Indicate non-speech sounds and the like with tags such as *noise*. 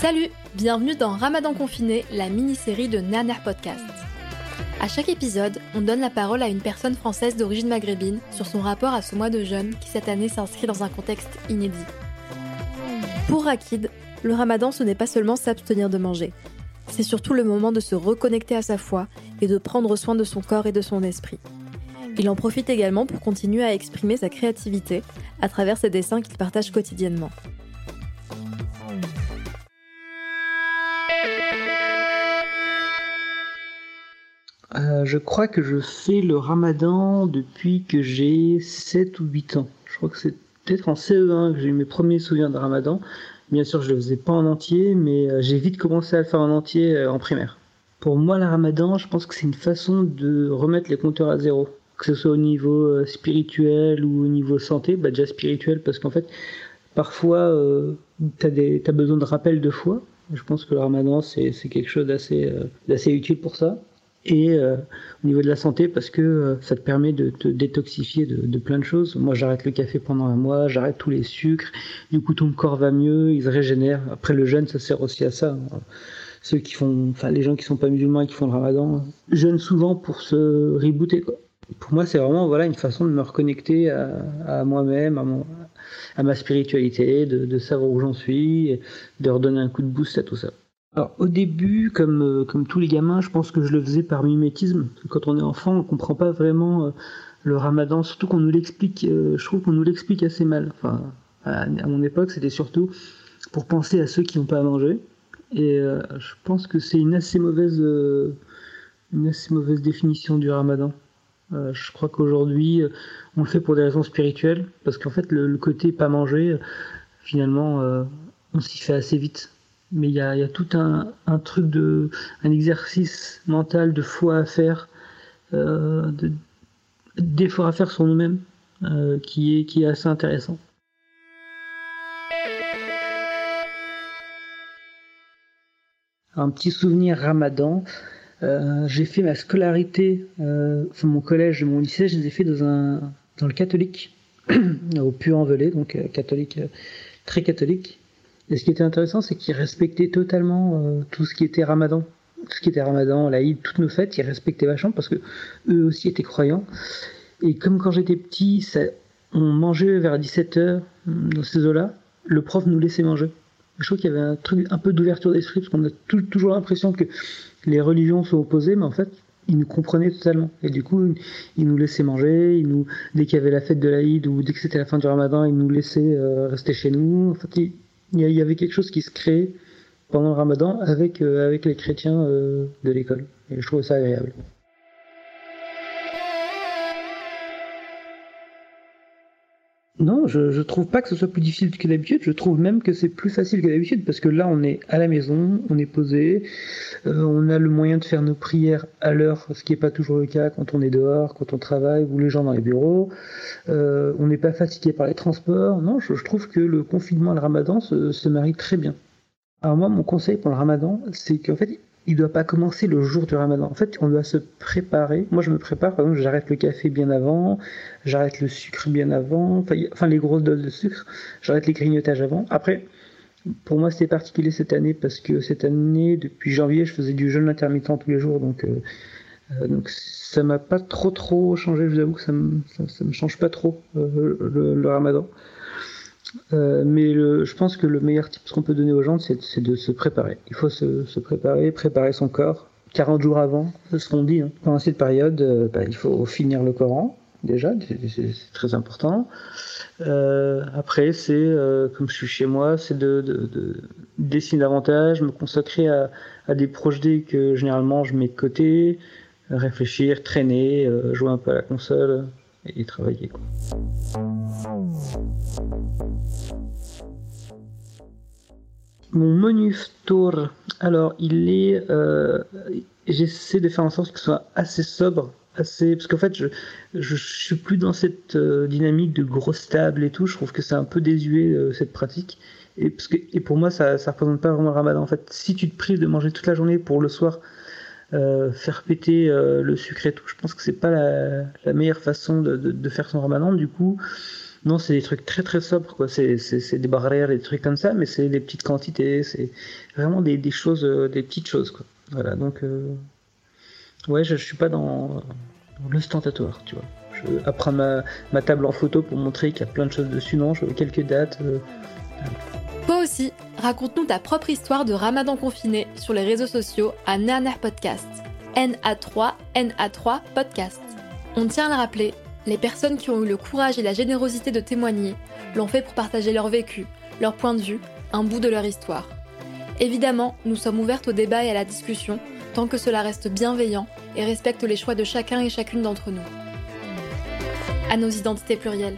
Salut, bienvenue dans Ramadan confiné, la mini-série de Naner Podcast. À chaque épisode, on donne la parole à une personne française d'origine maghrébine sur son rapport à ce mois de jeûne qui cette année s'inscrit dans un contexte inédit. Pour Rakid, le Ramadan ce n'est pas seulement s'abstenir de manger, c'est surtout le moment de se reconnecter à sa foi et de prendre soin de son corps et de son esprit. Il en profite également pour continuer à exprimer sa créativité à travers ses dessins qu'il partage quotidiennement. Euh, je crois que je fais le ramadan depuis que j'ai 7 ou 8 ans. Je crois que c'est peut-être en CE1 que j'ai eu mes premiers souvenirs de ramadan. Bien sûr, je le faisais pas en entier, mais euh, j'ai vite commencé à le faire en entier euh, en primaire. Pour moi, le ramadan, je pense que c'est une façon de remettre les compteurs à zéro. Que ce soit au niveau spirituel ou au niveau santé, bah déjà spirituel parce qu'en fait, parfois, euh, tu as, besoin de rappel de foi. Je pense que le ramadan, c'est quelque chose d'assez utile pour ça et euh, au niveau de la santé parce que euh, ça te permet de te détoxifier de, plein de choses. Moi, j'arrête le café pendant un mois, j'arrête tous les sucres, du coup ton corps va mieux, il se régénère. Après le jeûne, ça sert aussi à ça. Ceux qui font, enfin les gens qui sont pas musulmans et qui font le ramadan, jeûnent souvent pour se rebooter. Quoi. Pour moi, c'est vraiment voilà une façon de me reconnecter à, moi-même, à, mon, à ma spiritualité, de, de savoir où j'en suis, de redonner un coup de boost à tout ça. Au début, comme, euh, comme tous les gamins, je pense que je le faisais par mimétisme. Quand on est enfant, on comprend pas vraiment euh, le ramadan, surtout qu'on nous l'explique, euh, je trouve qu'on nous l'explique assez mal. À, mon époque, c'était surtout pour penser à ceux qui n'ont pas à manger. Et je pense que c'est une assez mauvaise, une assez mauvaise définition du ramadan. je crois qu'aujourd'hui, on le fait pour des raisons spirituelles, parce qu'en fait, le, côté pas manger, finalement, on s'y fait assez vite mais il y a, tout un, truc de un exercice mental de foi à faire euh, d'efforts à faire sur nous-mêmes euh, qui est qui est assez intéressant. Un petit souvenir ramadan euh, j'ai fait ma scolarité euh, mon collège mon lycée je les ai fait dans un dans le catholique *clears throat* au Puy-en-Velay donc catholique très catholique et ce qui était intéressant, c'est qu'ils respectaient totalement euh, tout ce qui était ramadan. Tout ce qui était ramadan, l'Aïd, toutes nos fêtes, ils respectaient vachement parce que eux aussi étaient croyants. Et comme quand j'étais petit, on mangeait vers 17h hum, dans ces eaux-là, le prof nous laissait manger. Je trouve qu'il y avait un truc un peu d'ouverture d'esprit parce qu'on a toujours l'impression que les religions sont opposées, mais en fait, ils nous comprenaient totalement. Et du coup, ils nous laissaient manger, ils dès qu'il y avait la fête de l'Aïd ou dès que c'était la fin du ramadan, ils nous laissaient euh, rester chez nous. En fait, il y avait quelque chose qui se créait pendant le ramadan avec, euh, avec les chrétiens euh, de l'école. Et je trouve ça agréable. Non, je, je trouve pas que ce soit plus difficile que d'habitude. Je trouve même que c'est plus facile que d'habitude parce que là, on est à la maison, on est posé, euh, on a le moyen de faire nos prières à l'heure, ce qui n'est pas toujours le cas quand on est dehors, quand on travaille ou les gens dans les bureaux. Euh, on n'est pas fatigué par les transports. Non, je, trouve que le confinement et le ramadan se, se marient très bien. Alors moi, mon conseil pour le ramadan, c'est qu'en fait, il doit pas commencer le jour du ramadan. En fait, on doit se préparer. Moi, je me prépare, par exemple, j'arrête le café bien avant, j'arrête le sucre bien avant, enfin, les grosses doses de sucre, j'arrête les grignotages avant. Après, pour moi, c'était particulier cette année parce que cette année, depuis janvier, je faisais du jeûne intermittent tous les jours, donc, euh, euh donc ça m'a pas trop trop changé. Je vous avoue que ça me, me change pas trop euh, le, ramadan. Euh, mais je pense que le meilleur tip qu'on peut donner aux gens, c'est de se préparer. Il faut se, préparer, préparer son corps. 40 jours avant, c'est ce qu'on dit. Hein. Pendant cette période, euh, bah, il faut finir le Coran, déjà, c'est très important. Euh, après, c'est, comme je suis chez moi, c'est de, de, de, dessiner davantage, me consacrer à, des projets que généralement je mets de côté, réfléchir, traîner, jouer un peu à la console et travailler. Mon menu tour, alors il est, euh, j'essaie de faire en sorte qu'il soit assez sobre, assez, parce qu'en fait je, je, suis plus dans cette euh, dynamique de grosse table et tout. Je trouve que c'est un peu désuet euh, cette pratique. Et parce que et pour moi ça ça représente pas vraiment le Ramadan. En fait, si tu te prives de manger toute la journée pour le soir faire péter le sucre et tout, je pense que c'est pas la, meilleure façon de, de, de, faire son Ramadan. Du coup, non, c'est des trucs très très sobres, quoi. C'est, des barrières, des trucs comme ça, mais c'est des petites quantités, c'est vraiment des, des choses, euh, des petites choses, quoi. Voilà, donc, euh... ouais, je, je, suis pas dans, dans l'ostentatoire, tu vois. Je apprendre ma, ma, table en photo pour montrer qu'il y a plein de choses dessus, non, je veux quelques dates. Euh... Toi aussi, raconte-nous ta propre histoire de ramadan confiné sur les réseaux sociaux à Nerner Podcast. NA3, NA3 Podcast. On tient à le rappeler, les personnes qui ont eu le courage et la générosité de témoigner l'ont fait pour partager leur vécu, leur point de vue, un bout de leur histoire. Évidemment, nous sommes ouvertes au débat et à la discussion, tant que cela reste bienveillant et respecte les choix de chacun et chacune d'entre nous. À nos identités plurielles.